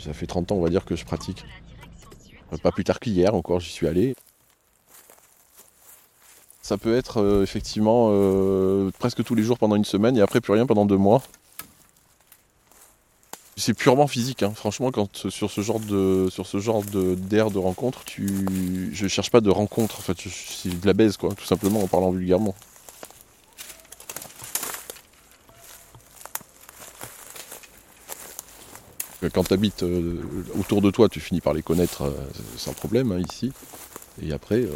ça fait 30 ans, on va dire, que je pratique. Pas plus tard qu'hier encore, j'y suis allé. Ça peut être euh, effectivement euh, presque tous les jours pendant une semaine et après plus rien pendant deux mois. C'est purement physique, hein. franchement, quand sur ce genre de sur ce genre d'air de, rencontre, tu, je cherche pas de rencontre, en fait, c'est de la baise, quoi, tout simplement en parlant vulgairement. Quand tu habites euh, autour de toi, tu finis par les connaître euh, sans problème hein, ici. Et après, euh,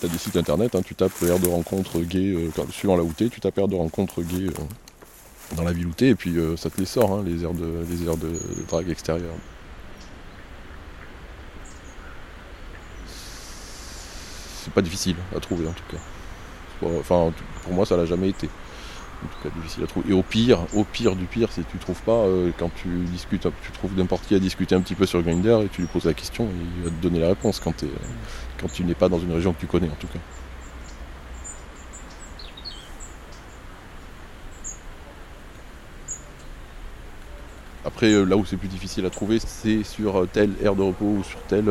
tu as des sites internet, hein. tu tapes air de rencontre gay, suivant là où tu tapes air de rencontre gay dans la ville où et puis ça te les sort, hein, les aires de, les de, de drague extérieure. C'est pas difficile à trouver en tout cas. Enfin, pour moi, ça l'a jamais été en tout cas difficile à trouver. Et au pire, au pire du pire, si tu trouves pas, euh, quand tu discutes, tu trouves n'importe qui à discuter un petit peu sur Grindr et tu lui poses la question et il va te donner la réponse quand, quand tu n'es pas dans une région que tu connais en tout cas. Après, euh, là où c'est plus difficile à trouver, c'est sur telle aire de repos ou sur tel,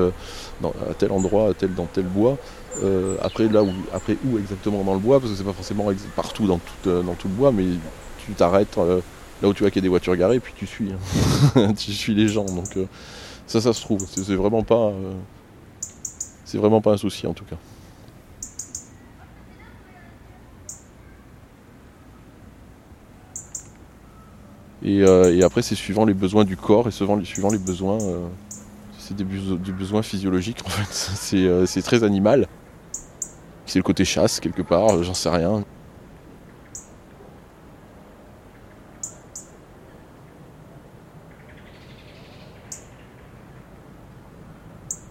à tel endroit, tel, dans tel bois. Euh, après, là où, après où exactement dans le bois, parce que c'est pas forcément partout dans tout, euh, dans tout le bois, mais tu t'arrêtes euh, là où tu vois qu'il y a des voitures garées, puis tu suis, hein. tu suis les gens. Donc ça, ça se trouve. C'est vraiment c'est vraiment pas un souci en tout cas. Et, après, c'est suivant les besoins du corps et suivant, les besoins. c'est des, besoins physiologiques en fait. C'est très animal. C'est le côté chasse quelque part, euh, j'en sais rien.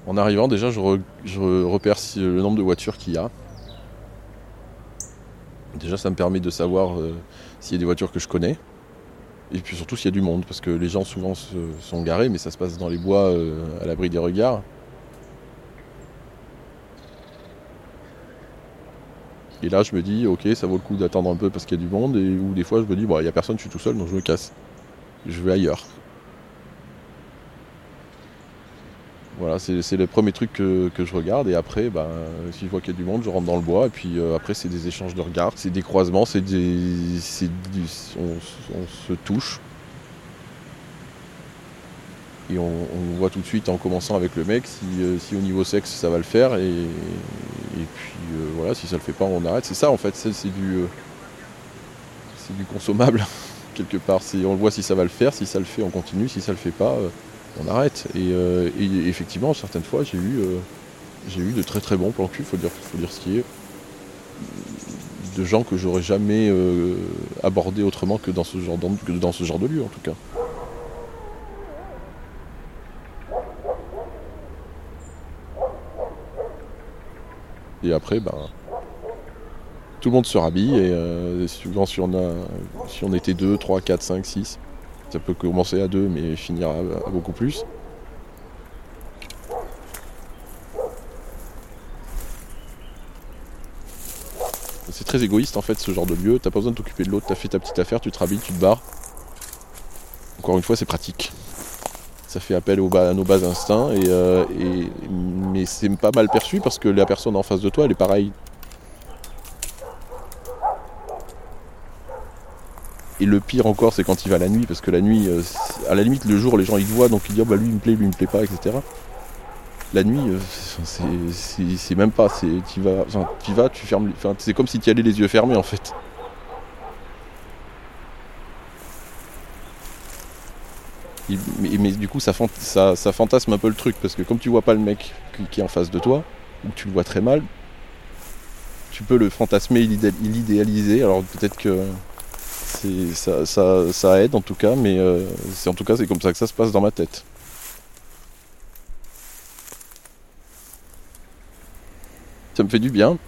En arrivant déjà je, repère le nombre de voitures qu'il y a. Déjà ça me permet de savoir euh, s'il y a des voitures que je connais. Et puis surtout s'il y a du monde, parce que les gens souvent sont garés, mais ça se passe dans les bois euh, à l'abri des regards. Et là, je me dis, ok, ça vaut le coup d'attendre un peu parce qu'il y a du monde. Et ou des fois, je me dis, bon, il n'y a personne, je suis tout seul, donc je me casse. Je vais ailleurs. Voilà, c'est le premier truc que, je regarde. Et après, ben, si je vois qu'il y a du monde, je rentre dans le bois. Et puis euh, après, c'est des échanges de regards, c'est des croisements, c'est des, on, se touche. Et on, voit tout de suite en commençant avec le mec si, euh, au niveau sexe ça va le faire. Et, puis euh, voilà, si ça le fait pas, on arrête. C'est ça en fait, c'est du, c'est du consommable quelque part. On voit si ça va le faire, si ça le fait, on continue, si ça le fait pas, on arrête. Et, effectivement, certaines fois, j'ai eu, j'ai eu de très très bons plans cul, faut dire, faut dire ce qui est, de gens que j'aurais jamais abordé autrement que dans ce genre que dans ce genre de lieu en tout cas. Et après, ben, tout le monde se rhabille et euh, souvent si on, a, si on était 2, 3, 4, 5, 6, ça peut commencer à 2 mais finir à, beaucoup plus. C'est très égoïste en fait ce genre de lieu, t'as pas besoin de t'occuper de l'autre, t'as fait ta petite affaire, tu te rhabilles, tu te barres. Encore une fois c'est pratique ça fait appel à nos bas instincts, euh, et, mais c'est pas mal perçu parce que la personne en face de toi, elle est pareille. Et le pire encore, c'est quand il va la nuit, parce que la nuit, euh, à la limite, le jour, les gens ils voient, donc ils disent oh, bah lui il me plaît, lui il me plaît pas, etc. La nuit, euh, c'est même pas, tu vas, tu vas, tu fermes, c'est comme si tu allais les yeux fermés en fait. mais, du coup, ça, fantasme un peu le truc, parce que comme tu vois pas le mec qui, est en face de toi, ou tu le vois très mal, tu peux le fantasmer l'idéaliser. Alors peut-être que ça, aide en tout cas, mais euh, c'est en tout cas c'est comme ça que ça se passe dans ma tête. Ça me fait du bien.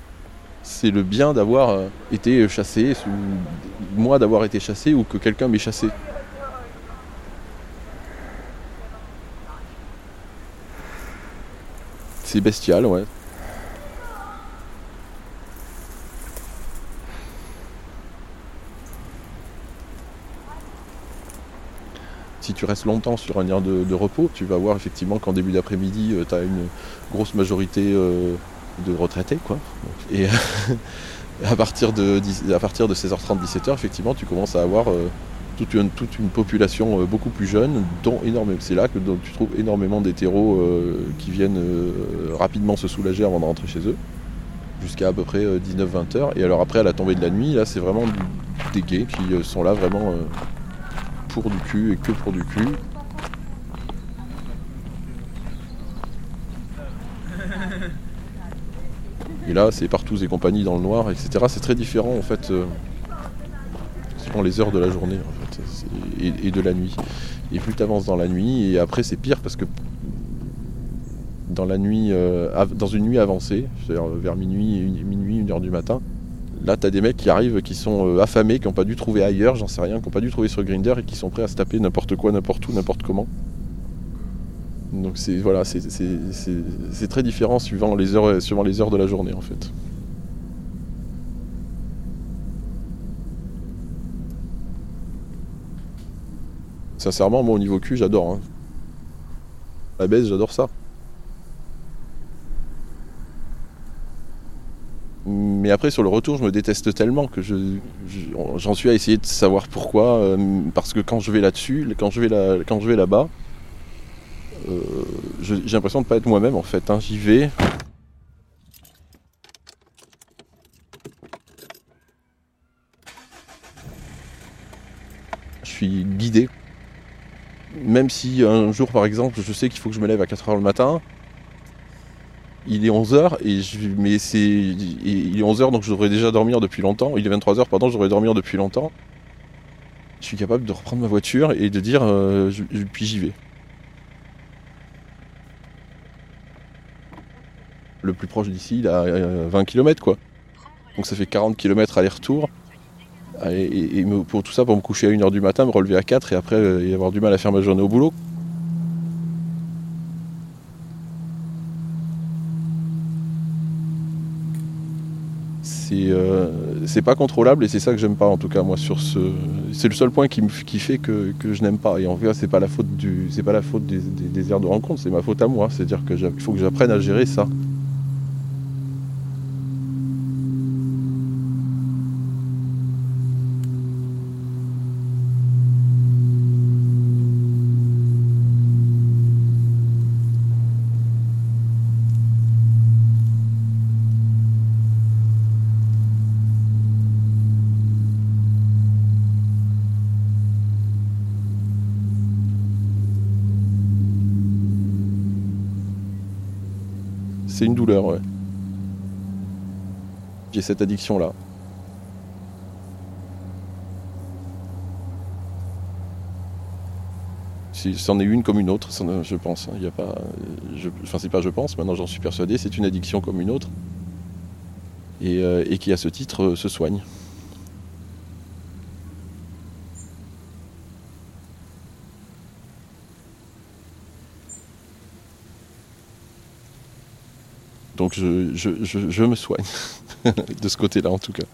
C'est le bien d'avoir euh, été chassé, moi d'avoir été chassé, ou que quelqu'un m'ait chassé. C'est bestial, ouais. Tu restes longtemps sur un air de, repos, tu vas voir effectivement qu'en début d'après-midi, tu as une grosse majorité de retraités. Quoi. Et à partir de, à partir de 16h30, 17h, effectivement, tu commences à avoir toute une, toute une population beaucoup plus jeune, dont. C'est là que tu trouves énormément d'hétéros qui viennent rapidement se soulager avant de rentrer chez eux jusqu'à à peu près 19-20 heures. Et alors après, à la tombée de la nuit, là, c'est vraiment des gays qui euh, sont là vraiment euh, pour du cul et que pour du cul. Et là, c'est partout et compagnies dans le noir, etc. C'est très différent en fait, euh, selon les heures de la journée et, de la nuit. Et plus tu avances dans la nuit, et après c'est pire parce que dans la nuit, euh, dans une nuit avancée, c'est-à-dire vers minuit, minuit, une heure du matin. Là, tu as des mecs qui arrivent, qui sont euh, affamés, qui n'ont pas dû trouver ailleurs, j'en sais rien, qui n'ont pas dû trouver sur Grinder et qui sont prêts à se taper n'importe quoi, n'importe où, n'importe comment. Donc c'est voilà, c'est très différent suivant les heures, suivant les heures de la journée en fait. Sincèrement, moi au niveau cul, j'adore. Hein. La baisse, j'adore ça. Mais après, sur le retour, je me déteste tellement que j'en suis à essayer de savoir pourquoi. Euh, parce que quand je vais là-dessus, quand je vais là, quand je vais là-bas, euh, j'ai l'impression de ne pas être moi-même en fait. Hein. J'y vais. Je suis guidé. Même si un jour, par exemple, je sais qu'il faut que je me lève à 4h le matin, il est 11h et je, mais c'est il est 11h donc je devrais déjà dormir depuis longtemps. Il est 23h pardon, je devrais dormir depuis longtemps. Je suis capable de reprendre ma voiture et de dire euh, puis j'y vais. Le plus proche d'ici, il a 20 km quoi. Donc ça fait 40 km aller-retour. Et, pour tout ça, pour me coucher à 1h du matin, me relever à 4 et après euh, avoir du mal à faire ma journée au boulot. Euh, c'est pas contrôlable et c'est ça que j'aime pas en tout cas moi sur ce c'est le seul point qui, fait que, je n'aime pas. Et en fait c'est pas la faute du c'est pas la faute des, des, aires de rencontre c'est ma faute à moi. C'est à dire que il faut que j'apprenne à gérer ça c'est une douleur, ouais. J'ai cette addiction-là. c'en est une comme une autre, je pense. Il y a pas, enfin c'est pas je pense, maintenant j'en suis persuadé, c'est une addiction comme une autre, et, euh, qui à ce titre euh, se soigne. Donc je, je, je, me soigne, de ce côté-là en tout cas.